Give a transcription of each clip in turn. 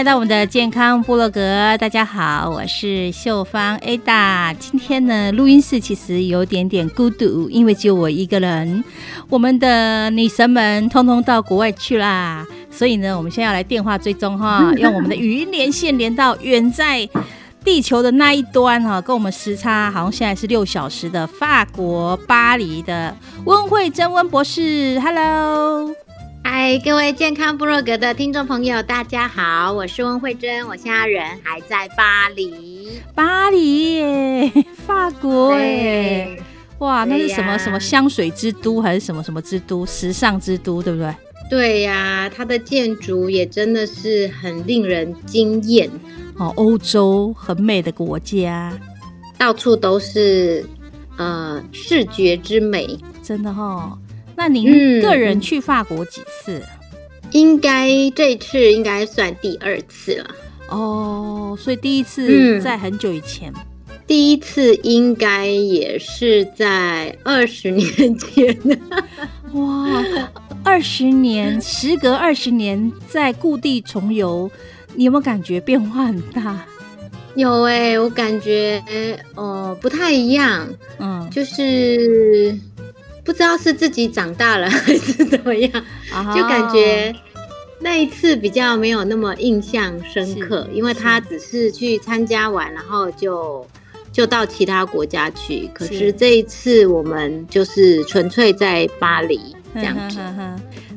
来到我们的健康部落格，大家好，我是秀芳 Ada。今天呢，录音室其实有点点孤独，因为只有我一个人。我们的女神们通通到国外去啦，所以呢，我们现在要来电话追踪哈，用我们的语音连线连到远在地球的那一端哈，跟我们时差好像现在是六小时的法国巴黎的温慧珍温博士，Hello。嗨，各位健康部落格的听众朋友，大家好，我是温慧珍，我现在人还在巴黎，巴黎耶，法国耶，哇，那是什么什么香水之都，还是什么什么之都，时尚之都，对不对？对呀，它的建筑也真的是很令人惊艳。哦，欧洲很美的国家，到处都是呃视觉之美，真的哈。那您个人去法国几次？应该这次应该算第二次了。哦，所以第一次在很久以前。第一次应该也是在二十年前。哇，二十年，时隔二十年在故地重游，你有没有感觉变化很大？有哎，我感觉哦不太一样。嗯，就是。不知道是自己长大了 还是怎么样，就感觉那一次比较没有那么印象深刻，因为他只是去参加完，然后就就到其他国家去。可是这一次我们就是纯粹在巴黎这样子。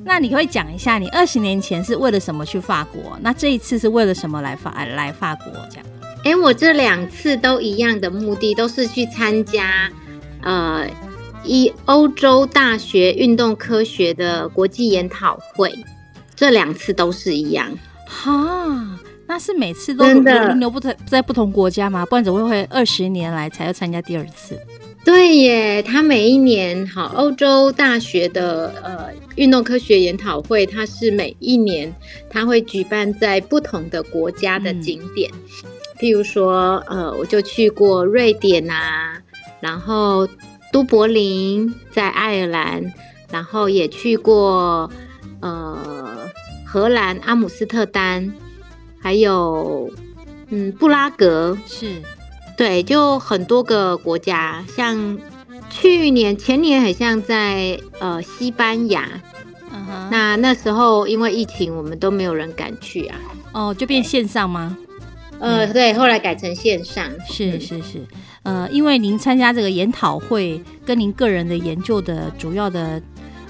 那你可以讲一下，你二十年前是为了什么去法国？那这一次是为了什么来法来法国？这样？哎，我这两次都一样的目的，都是去参加呃。一欧洲大学运动科学的国际研讨会，这两次都是一样哈。那是每次都轮流不同在不同国家吗？不然怎么会二十年来才要参加第二次？对耶，他每一年好欧洲大学的呃运动科学研讨会，它是每一年它会举办在不同的国家的景点，譬如说呃，我就去过瑞典啊，然后。都柏林在爱尔兰，然后也去过呃荷兰阿姆斯特丹，还有嗯布拉格，是对，就很多个国家。像去年前年很像在呃西班牙，那那时候因为疫情，我们都没有人敢去啊。哦，就变线上吗？呃，对，后来改成线上。是是是。呃，因为您参加这个研讨会，跟您个人的研究的主要的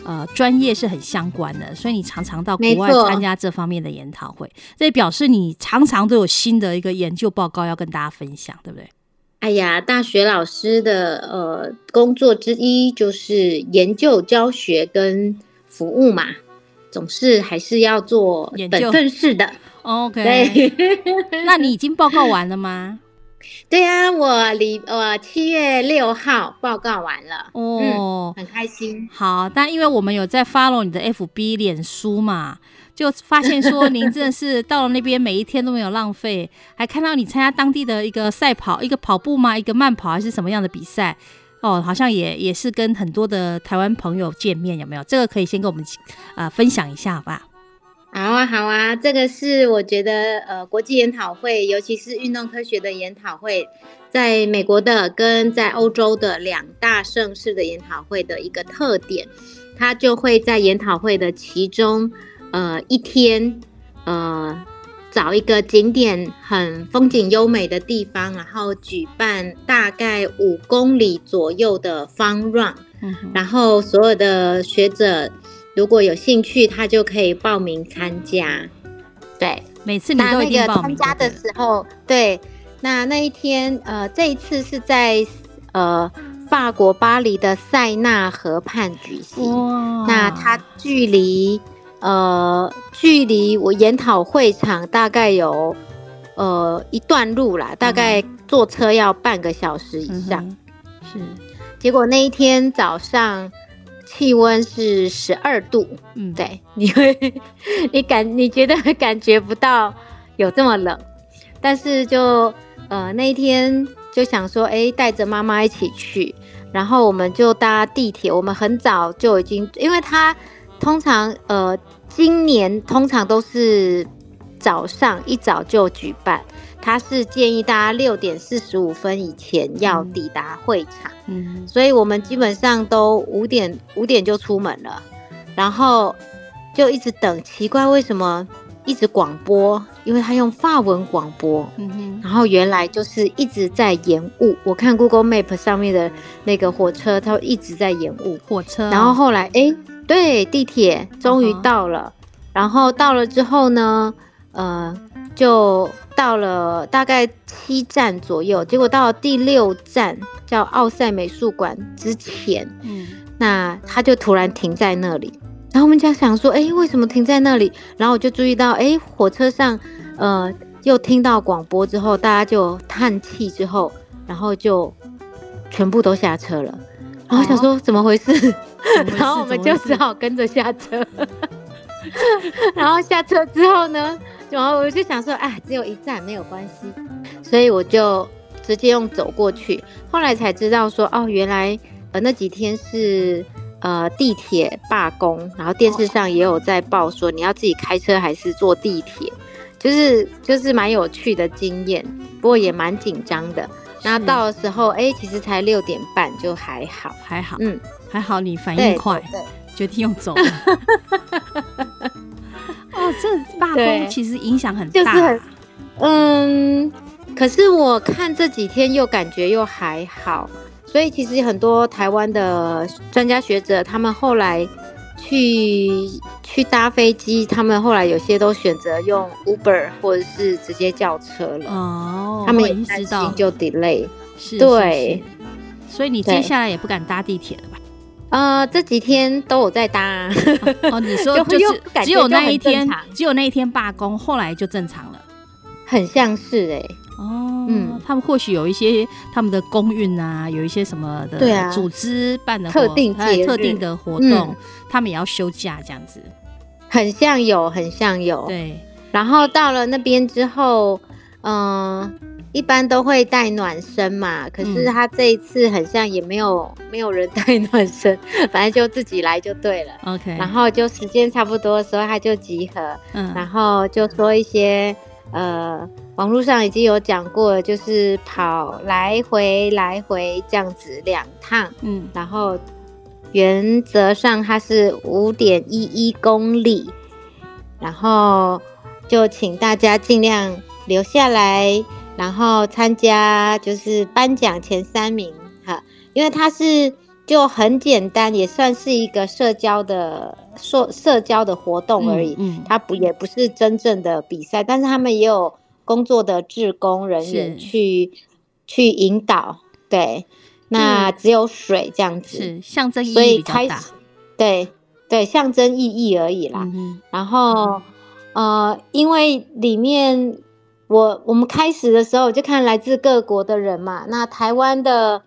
呃专业是很相关的，所以你常常到国外参加这方面的研讨会，这表示你常常都有新的一个研究报告要跟大家分享，对不对？哎呀，大学老师的呃工作之一就是研究、教学跟服务嘛，总是还是要做本分事的。OK，那你已经报告完了吗？对啊，我离我七月六号报告完了哦，很开心。好，但因为我们有在 follow 你的 FB 脸书嘛，就发现说您真的是到了那边每一天都没有浪费，还看到你参加当地的一个赛跑，一个跑步吗？一个慢跑还是什么样的比赛？哦，好像也也是跟很多的台湾朋友见面，有没有？这个可以先跟我们呃分享一下，好吧？好啊，好啊，这个是我觉得呃，国际研讨会，尤其是运动科学的研讨会，在美国的跟在欧洲的两大盛世的研讨会的一个特点，它就会在研讨会的其中呃一天，呃找一个景点很风景优美的地方，然后举办大概五公里左右的方 run，然后所有的学者。如果有兴趣，他就可以报名参加。对，每次你都一定报名。参加的时候，对，那那一天，呃，这一次是在呃法国巴黎的塞纳河畔举行。那它距离呃距离我研讨会场大概有呃一段路啦，大概坐车要半个小时以上。是，结果那一天早上。气温是十二度，嗯，对，你会，你感你觉得感觉不到有这么冷，但是就呃那一天就想说，哎，带着妈妈一起去，然后我们就搭地铁，我们很早就已经，因为它通常呃今年通常都是早上一早就举办。他是建议大家六点四十五分以前要抵达会场，嗯，所以我们基本上都五点五点就出门了，然后就一直等。奇怪，为什么一直广播？因为他用法文广播，嗯哼，然后原来就是一直在延误。我看 Google Map 上面的那个火车，它一直在延误火车。然后后来，哎，对，地铁终于到了。然后到了之后呢，呃，就。到了大概七站左右，结果到了第六站叫奥赛美术馆之前，嗯，那他就突然停在那里，然后我们就想说，哎，为什么停在那里？然后我就注意到，哎，火车上，呃，又听到广播之后，大家就叹气之后，然后就全部都下车了。然后想说怎么回事？然后我们就只好跟着下车。然后下车之后呢？然后我就想说，啊，只有一站没有关系，所以我就直接用走过去。后来才知道说，哦，原来呃那几天是呃地铁罢工，然后电视上也有在报说你要自己开车还是坐地铁，就是就是蛮有趣的经验，不过也蛮紧张的。那到的时候，哎，其实才六点半，就还好，还好，嗯，还好你反应快，决定用走。哦，这罢工其实影响很大，就是很，嗯，可是我看这几天又感觉又还好，所以其实很多台湾的专家学者，他们后来去去搭飞机，他们后来有些都选择用 Uber 或者是直接叫车了。哦，他们也知道。就 delay，是，对，所以你接下来也不敢搭地铁了吧？呃，这几天都有在搭。哦，你说 就是只有那一天，只有那一天罢工，后来就正常了，很像是哎。哦，嗯，他们或许有一些他们的公运啊，有一些什么的组织办的特定特定的活动，他们也要休假这样子。很像有，很像有。对，然后到了那边之后，嗯。一般都会带暖身嘛，可是他这一次很像也没有没有人带暖身，反正就自己来就对了。OK，然后就时间差不多的时候他就集合，嗯，然后就说一些呃网络上已经有讲过，就是跑来回来回这样子两趟，嗯，然后原则上它是五点一一公里，然后就请大家尽量留下来。然后参加就是颁奖前三名哈，因为它是就很简单，也算是一个社交的社社交的活动而已。嗯，它不也不是真正的比赛，但是他们也有工作的志工人员去去引导。对，那只有水这样子，是象征意义比较大。对对，象征意义而已啦。然后呃，因为里面。我我们开始的时候就看来自各国的人嘛，那台湾的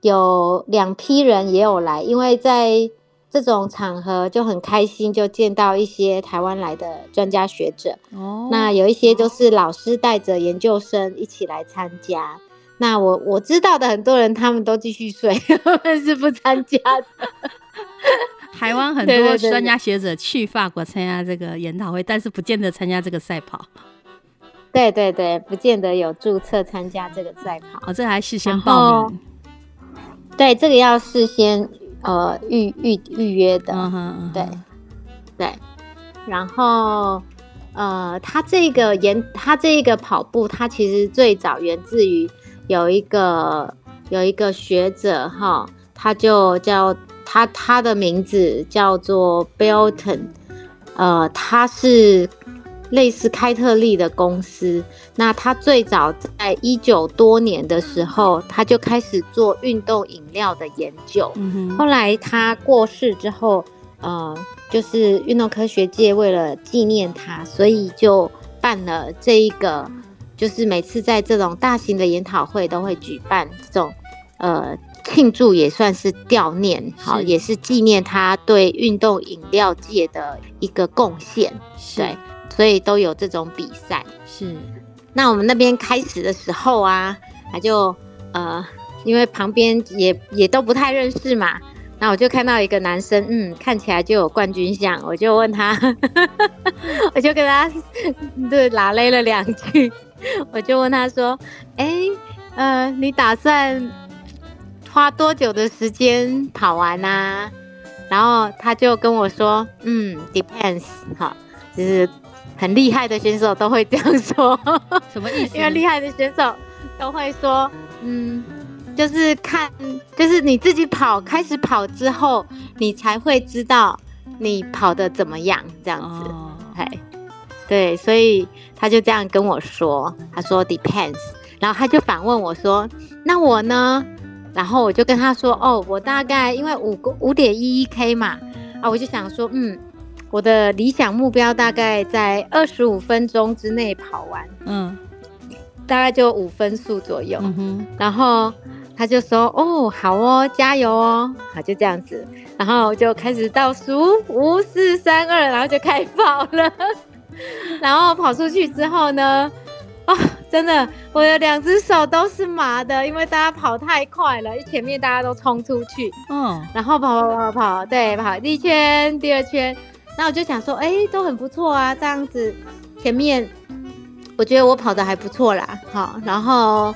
有两批人也有来，因为在这种场合就很开心，就见到一些台湾来的专家学者。哦，那有一些就是老师带着研究生一起来参加。那我我知道的很多人他们都继续睡，他们是不参加的。台湾很多专家学者去法国参加这个研讨会，但是不见得参加这个赛跑。对对对，不见得有注册参加这个赛跑。哦，这还事先报名。对，这个要事先呃预预预约的。嗯哼，对对。然后呃，他这个研，他这个跑步，他其实最早源自于有一个有一个学者哈，他就叫他他的名字叫做 Belton，呃，他是。类似开特利的公司，那他最早在一九多年的时候，他就开始做运动饮料的研究。后来他过世之后，呃，就是运动科学界为了纪念他，所以就办了这一个，就是每次在这种大型的研讨会都会举办这种，呃，庆祝也算是悼念，好，也是纪念他对运动饮料界的一个贡献。对。所以都有这种比赛，是。那我们那边开始的时候啊，他就呃，因为旁边也也都不太认识嘛，那我就看到一个男生，嗯，看起来就有冠军相，我就问他，我就跟他 对拉勒了两句，我就问他说，哎，呃，你打算花多久的时间跑完啊？然后他就跟我说，嗯，depends，哈，就是。很厉害的选手都会这样说，什么意思？因为厉害的选手都会说，嗯，就是看，就是你自己跑，开始跑之后，你才会知道你跑的怎么样，这样子。哎，对，所以他就这样跟我说，他说 depends，然后他就反问我说，那我呢？然后我就跟他说，哦，我大概因为五五点一一 k 嘛，啊，我就想说，嗯。我的理想目标大概在二十五分钟之内跑完，嗯，大概就五分速左右。然后他就说：“哦，好哦，加油哦。”好，就这样子，然后就开始倒数五、四、三、二，然后就开跑了。然后跑出去之后呢，啊，真的，我的两只手都是麻的，因为大家跑太快了，一前面大家都冲出去，嗯，然后跑跑跑跑，对，跑第一圈，第二圈。那我就想说，哎，都很不错啊，这样子，前面我觉得我跑的还不错啦，好，然后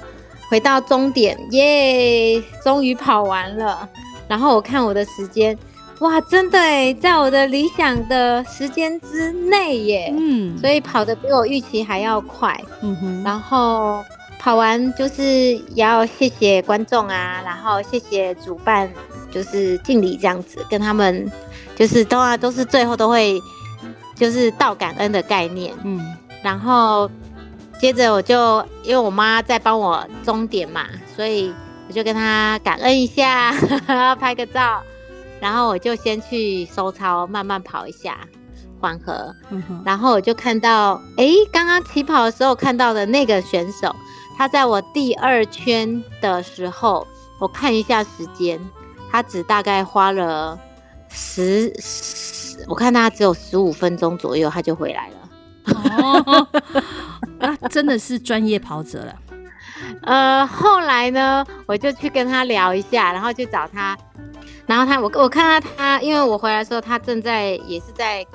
回到终点，耶，终于跑完了。然后我看我的时间，哇，真的哎，在我的理想的时间之内耶，嗯，所以跑的比我预期还要快，嗯哼。然后跑完就是也要谢谢观众啊，然后谢谢主办，就是敬礼这样子，跟他们。就是都啊，都是最后都会，就是道感恩的概念。嗯，然后接着我就因为我妈在帮我终点嘛，所以我就跟她感恩一下，拍个照，然后我就先去收操，慢慢跑一下，缓和。然后我就看到，哎，刚刚起跑的时候看到的那个选手，他在我第二圈的时候，我看一下时间，他只大概花了。十十，我看他只有十五分钟左右，他就回来了。哦，那真的是专业跑者了。呃，后来呢，我就去跟他聊一下，然后去找他，然后他我我看到他，因为我回来的时候，他正在也是在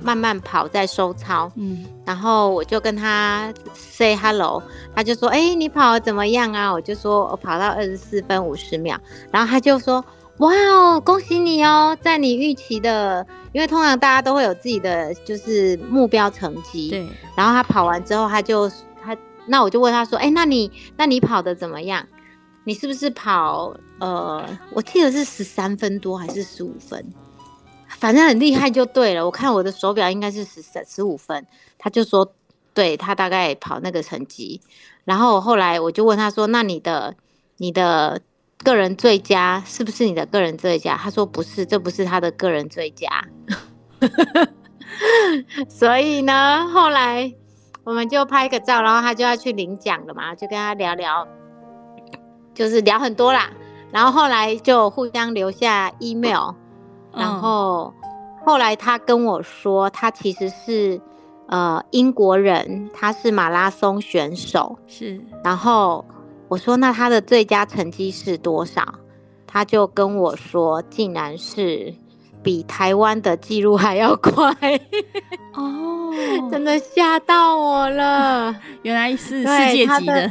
慢慢跑，在收操。嗯，然后我就跟他 say hello，他就说：“哎，你跑的怎么样啊？”我就说：“我跑到二十四分五十秒。”然后他就说。哇哦，恭喜你哦，在你预期的，因为通常大家都会有自己的就是目标成绩。对。然后他跑完之后，他就他，那我就问他说：“哎，那你那你跑的怎么样？你是不是跑呃，我记得是十三分多还是十五分？反正很厉害就对了。我看我的手表应该是十三十五分。他就说，对他大概跑那个成绩。然后后来我就问他说：那你的你的。个人最佳是不是你的个人最佳？他说不是，这不是他的个人最佳。所以呢，后来我我们就拍个照，然后他就要去领奖了嘛，就跟他聊聊，就是聊很多啦。然后后来就互相留下 email，然后后来他跟我说，他其实是呃英国人，他是马拉松选手，是。然后我说，那他的最佳成绩是多少？他就跟我说，竟然是比台湾的记录还要快哦，真的吓到我了。原来是世界级的，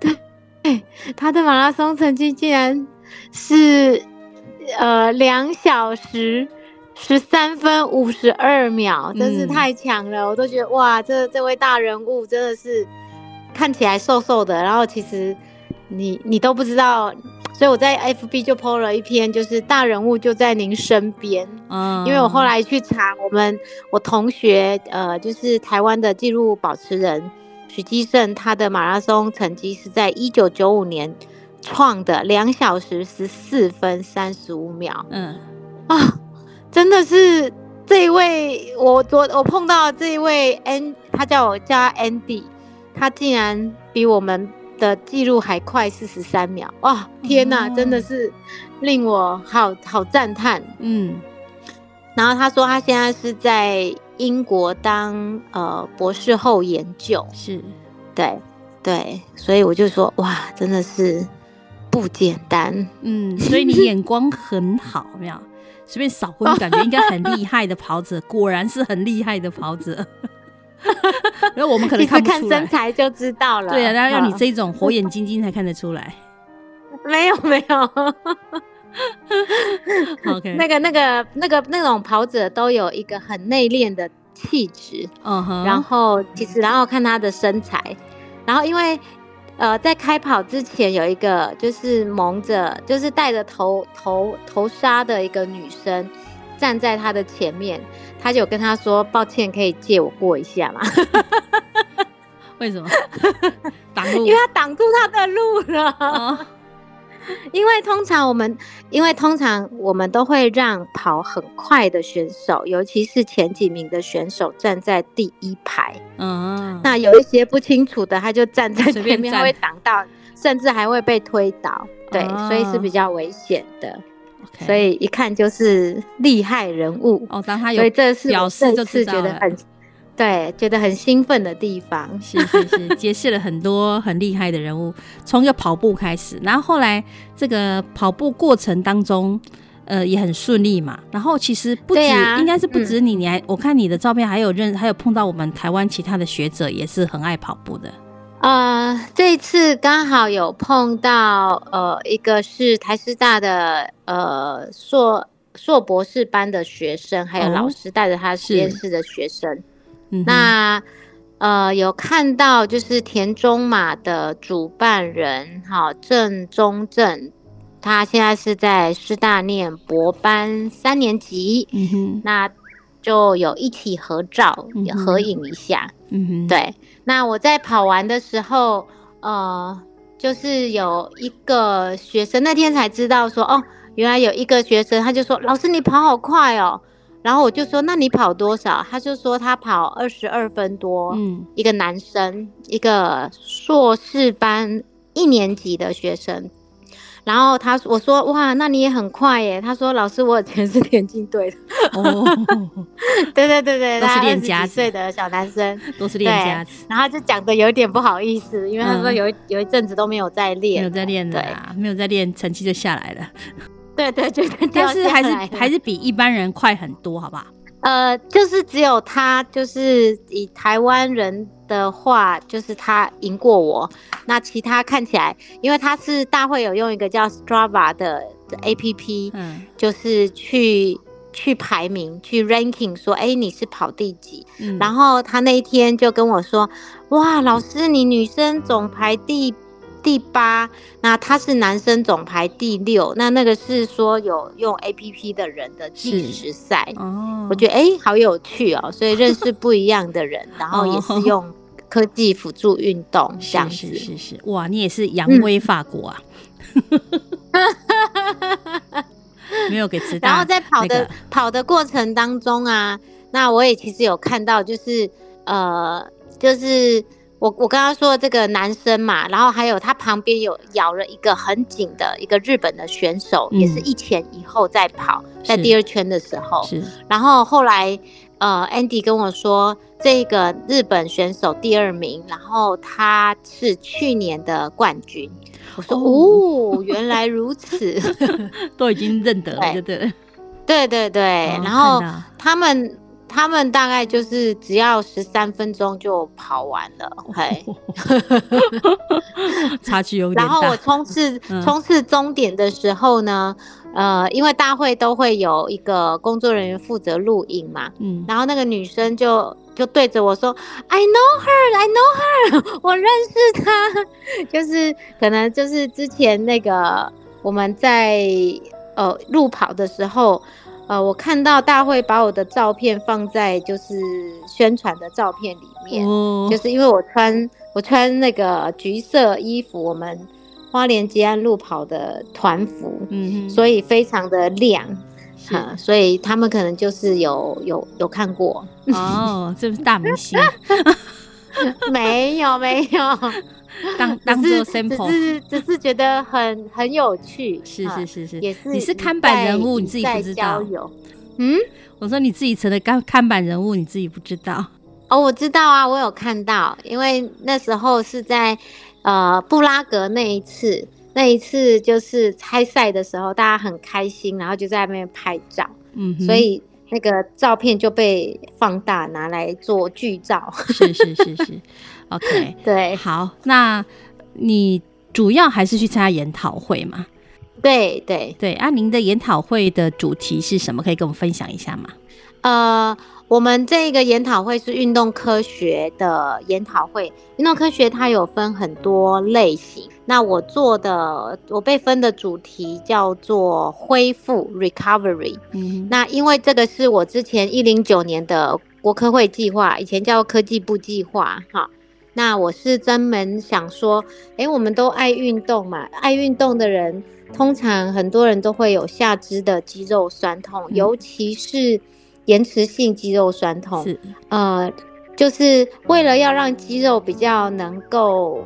对，他的马拉松成绩竟然是呃两小时十三分五十二秒，真是太强了！我都觉得哇，这这位大人物真的是看起来瘦瘦的，然后其实你你都不知道。所以我在 FB 就 po 了一篇，就是大人物就在您身边。嗯，因为我后来去查，我们我同学，呃，就是台湾的纪录保持人许基胜，他的马拉松成绩是在一九九五年创的两小时十四分三十五秒。嗯，啊，真的是这一位，我昨我碰到这一位 N，他叫我叫 Andy，他竟然比我们。的记录还快四十三秒哇！天哪，真的是令我好好赞叹。嗯，然后他说他现在是在英国当呃博士后研究，是，对对，所以我就说哇，真的是不简单。嗯，所以你眼光很好，没有随便扫过，感觉应该很厉害的跑者，果然是很厉害的跑者。然后我们可能看看身材就知道了。对啊，然后要你这种火眼金睛才看得出来。没 有没有。OK，那个那个那个那种跑者都有一个很内敛的气质。嗯哼。然后其实然后看他的身材，然后因为呃在开跑之前有一个就是蒙着就是戴着头头头纱的一个女生站在他的前面。他就跟他说：“抱歉，可以借我过一下吗？”为什么？挡路？因为他挡住他的路了。因为通常我们，因为通常我们都会让跑很快的选手，尤其是前几名的选手站在第一排。嗯。那有一些不清楚的，他就站在前面，会挡到，甚至还会被推倒。对，所以是比较危险的。所以一看就是厉害人物哦，当他有，所以这是表示就是觉得很对，觉得很兴奋的地方。是是是，揭示了很多很厉害的人物，从一个跑步开始，然后后来这个跑步过程当中，呃，也很顺利嘛。然后其实不止，应该是不止你，你还我看你的照片，还有认，还有碰到我们台湾其他的学者，也是很爱跑步的。呃，这次刚好有碰到，呃，一个是台师大的呃硕硕博士班的学生，还有老师带着他实验室的学生。那呃，有看到就是田中马的主办人，哈郑中正，他现在是在师大念博班三年级。嗯哼，那就有一起合照，合影一下。嗯哼，对。那我在跑完的时候，呃，就是有一个学生那天才知道说，哦，原来有一个学生，他就说，老师你跑好快哦，然后我就说，那你跑多少？他就说他跑二十二分多，嗯，一个男生，一个硕士班一年级的学生。然后他我说哇，那你也很快耶。他说老师，我以前是田径队的。哦，对对对对，都是练家子的小男生，都是练家子。然后就讲的有点不好意思，因为他说有有一阵子都没有在练，没有在练的，没有在练，成绩就下来了。对对对，但是还是还是比一般人快很多，好不好？呃，就是只有他，就是以台湾人的话，就是他赢过我。那其他看起来，因为他是大会有用一个叫 Strava 的 A P P，嗯，就是去去排名，去 ranking，说，哎，你是跑第几？嗯然后他那一天就跟我说，哇，老师，你女生总排第。第八，那他是男生总排第六，那那个是说有用 A P P 的人的计时赛。哦，我觉得哎好有趣哦，所以认识不一样的人，然后也是用科技辅助运动这样子，是是是，哇，你也是扬威法国啊，没有给知道，然后在跑的跑的过程当中啊，那我也其实有看到，就是呃。就是我我刚刚说的这个男生嘛，然后还有他旁边有咬了一个很紧的一个日本的选手，也是一前一后在跑，在第二圈的时候，是，然后后来呃，Andy 跟我说。这个日本选手第二名，然后他是去年的冠军。我说哦，原来如此，都已经认得了，对对对对对。然后他们他们大概就是只要十三分钟就跑完了，嘿，差距有点大。然后我冲刺冲刺终点的时候呢？呃，因为大会都会有一个工作人员负责录影嘛，嗯，然后那个女生就就对着我说：“I know her, I know her，我认识她。”就是可能就是之前那个我们在呃路跑的时候，呃，我看到大会把我的照片放在就是宣传的照片里面，就是因为我穿我穿那个橘色衣服，我们。花莲吉安路跑的团服，嗯，所以非常的亮，哈，所以他们可能就是有有有看过。哦，这是大明星，没 有没有，当当做 sample，只是只是觉得很很有趣，是是是是，也是你是看板人物，你自己不知道，嗯，我说你自己成了看看板人物，你自己不知道，哦，我知道啊，我有看到，因为那时候是在。呃，布拉格那一次，那一次就是开赛的时候，大家很开心，然后就在那边拍照，嗯，所以那个照片就被放大拿来做剧照。是是是是，OK，对，好，那你主要还是去参加研讨会嘛？对对对，啊，您的研讨会的主题是什么？可以跟我们分享一下吗？呃。我们这个研讨会是运动科学的研讨会。运动科学它有分很多类型，那我做的我被分的主题叫做恢复 （recovery）。嗯，那因为这个是我之前一零九年的国科会计划，以前叫科技部计划。哈，那我是专门想说，哎，我们都爱运动嘛，爱运动的人通常很多人都会有下肢的肌肉酸痛，尤其是。延迟性肌肉酸痛是呃，就是为了要让肌肉比较能够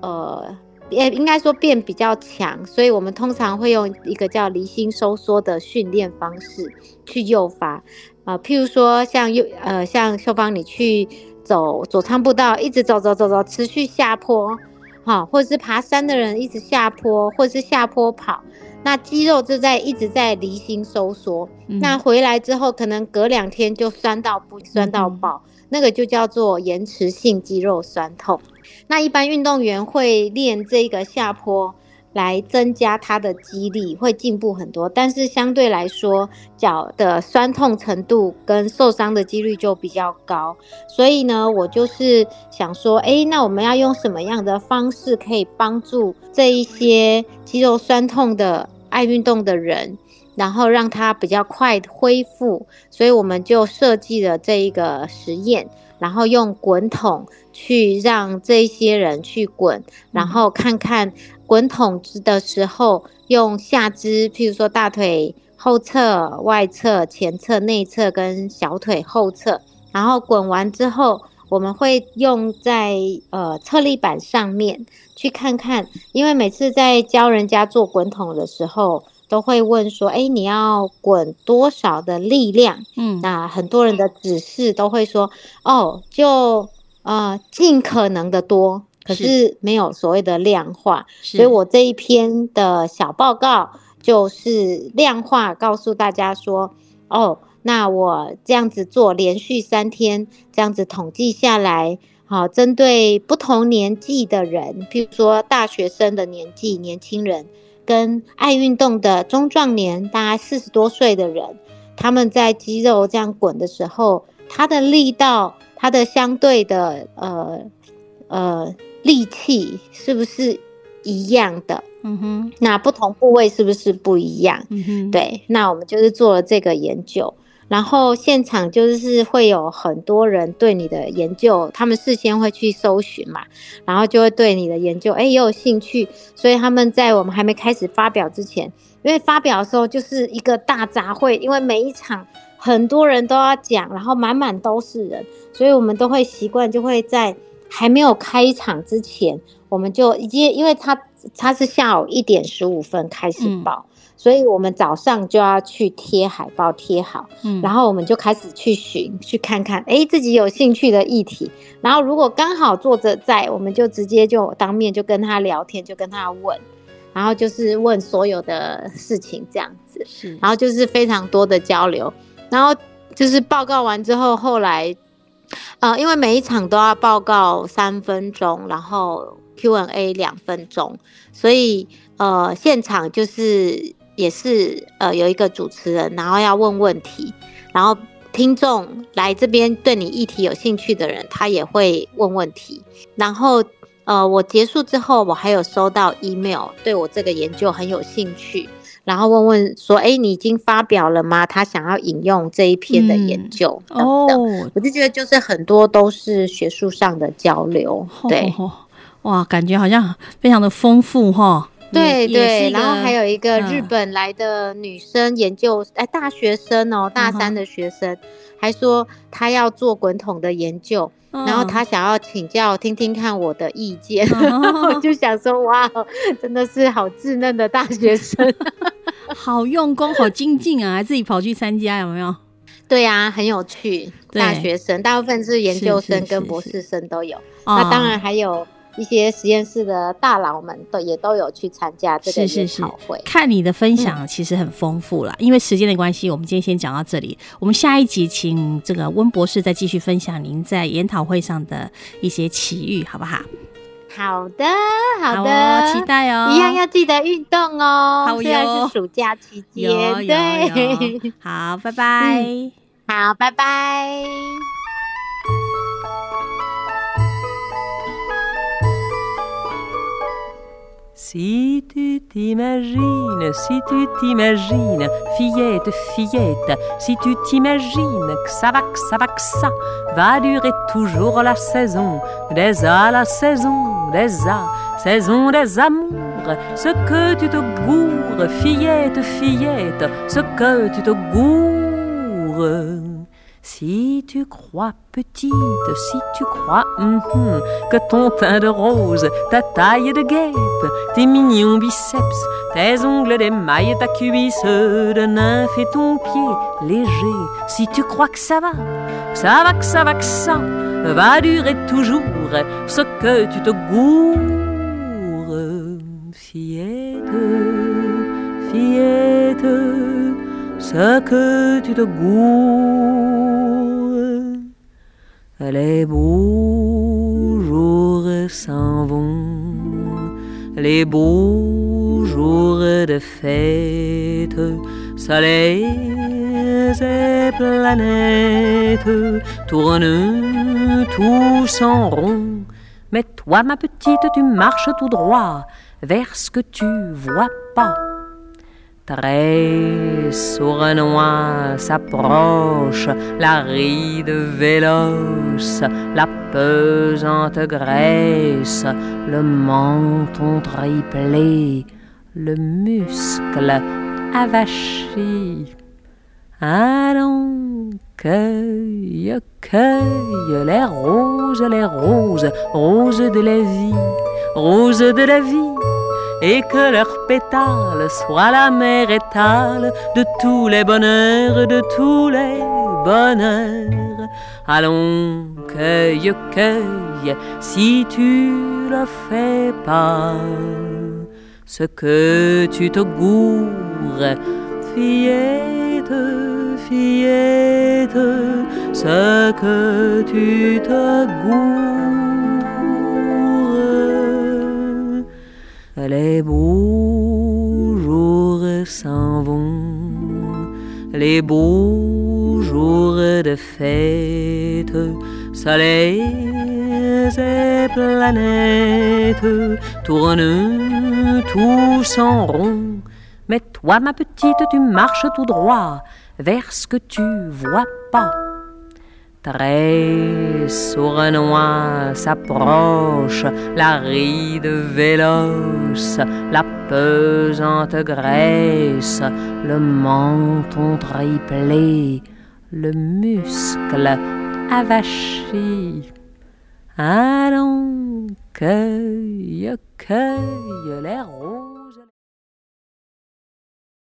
呃，也应该说变比较强，所以我们通常会用一个叫离心收缩的训练方式去诱发啊，譬如说像右呃像秀芳你去走左仓步道，一直走走走走，持续下坡，哈，或者是爬山的人一直下坡，或者是下坡跑。那肌肉就在一直在离心收缩，那回来之后可能隔两天就酸到不酸到爆，那个就叫做延迟性肌肉酸痛。那一般运动员会练这个下坡。来增加它的肌力，会进步很多。但是相对来说，脚的酸痛程度跟受伤的几率就比较高。所以呢，我就是想说，哎，那我们要用什么样的方式可以帮助这一些肌肉酸痛的爱运动的人，然后让他比较快恢复？所以我们就设计了这一个实验，然后用滚筒去让这些人去滚，然后看看。滚筒子的时候，用下肢，譬如说大腿后侧、外侧、前侧、内侧跟小腿后侧，然后滚完之后，我们会用在呃侧立板上面去看看，因为每次在教人家做滚筒的时候，都会问说，哎，你要滚多少的力量？嗯，那很多人的指示都会说，哦，就呃尽可能的多。可是没有所谓的量化，所以我这一篇的小报告就是量化，告诉大家说，哦，那我这样子做，连续三天这样子统计下来，好，针对不同年纪的人，譬如说大学生的年纪，年轻人跟爱运动的中壮年，大概四十多岁的人，他们在肌肉这样滚的时候，他的力道，它的相对的，呃，呃。力气是不是一样的？嗯哼，那不同部位是不是不一样？嗯哼，对，那我们就是做了这个研究，然后现场就是会有很多人对你的研究，他们事先会去搜寻嘛，然后就会对你的研究哎也有兴趣，所以他们在我们还没开始发表之前，因为发表的时候就是一个大杂烩，因为每一场。很多人都要讲，然后满满都是人，所以我们都会习惯，就会在还没有开场之前，我们就已经，因为他他是下午一点十五分开始报。所以我们早上就要去贴海报，贴好，嗯，然后我们就开始去寻，去看看，哎，自己有兴趣的议题。然后如果刚好作者在，我们就直接就当面就跟他聊天，就跟他问，然后就是问所有的事情这样子，是，然后就是非常多的交流。然后就是报告完之后，后来，呃，因为每一场都要报告三分钟，然后 Q&A 两分钟，所以呃，现场就是。也是呃有一个主持人，然后要问问题，然后听众来这边对你议题有兴趣的人，他也会问问题。然后呃我结束之后，我还有收到 email，对我这个研究很有兴趣，然后问问说，哎，你已经发表了吗？他想要引用这一篇的研究等等。我就觉得就是很多都是学术上的交流，对，哇，感觉好像非常的丰富哈。对对，然后还有一个日本来的女生研究，哎，大学生哦，大三的学生，还说她要做滚筒的研究，然后她想要请教听听看我的意见，我就想说，哇，真的是好稚嫩的大学生，好用功，好精进啊，还自己跑去参加，有没有？对呀，很有趣，大学生，大部分是研究生跟博士生都有，那当然还有。一些实验室的大佬们都也都有去参加这个研讨会。看你的分享其实很丰富了，因为时间的关系，我们今天先讲到这里。我们下一集请这个温博士再继续分享您在研讨会上的一些奇遇，好不好？好的，好的，期待哦。一样要记得运动哦。好虽然是暑假期间，对。好，拜拜。好，拜拜。Si tu t'imagines, si tu t'imagines, fillette, fillette, si tu t'imagines que ça va, que ça va, que ça va durer toujours la saison des A, la saison des A, saison des amours, ce que tu te gourres, fillette, fillette, ce que tu te gourres. Si tu crois petite, si tu crois que ton teint de rose, ta taille de guêpe, tes mignons biceps, tes ongles d'émail, ta cuisse de nymphe et ton pied léger, si tu crois que ça va, ça va, que ça va, que ça va durer toujours ce que tu te gourres, fillette, que tu te. Les beaux jours s'en vont, les beaux jours de fête, soleils et planètes tournent tous en rond. Mais toi, ma petite, tu marches tout droit vers ce que tu vois pas. Très sournois s'approche la ride véloce, la pesante graisse, le menton triplé, le muscle avachi. Allons, cueille, cueille les roses, les roses, roses de la vie, roses de la vie et que leurs pétales soient la mer étale de tous les bonheurs, de tous les bonheurs. Allons, cueille, cueille, si tu le fais pas, ce que tu te gourres, fillette, fillette, ce que tu te gourres. Les beaux jours s'en vont, les beaux jours de fête, soleils et planètes tournent tous en rond. Mais toi, ma petite, tu marches tout droit vers ce que tu vois pas. Très sournois s'approche la ride véloce, la pesante graisse, le menton triplé, le muscle avachi. Allons, cueille, cueille les roses.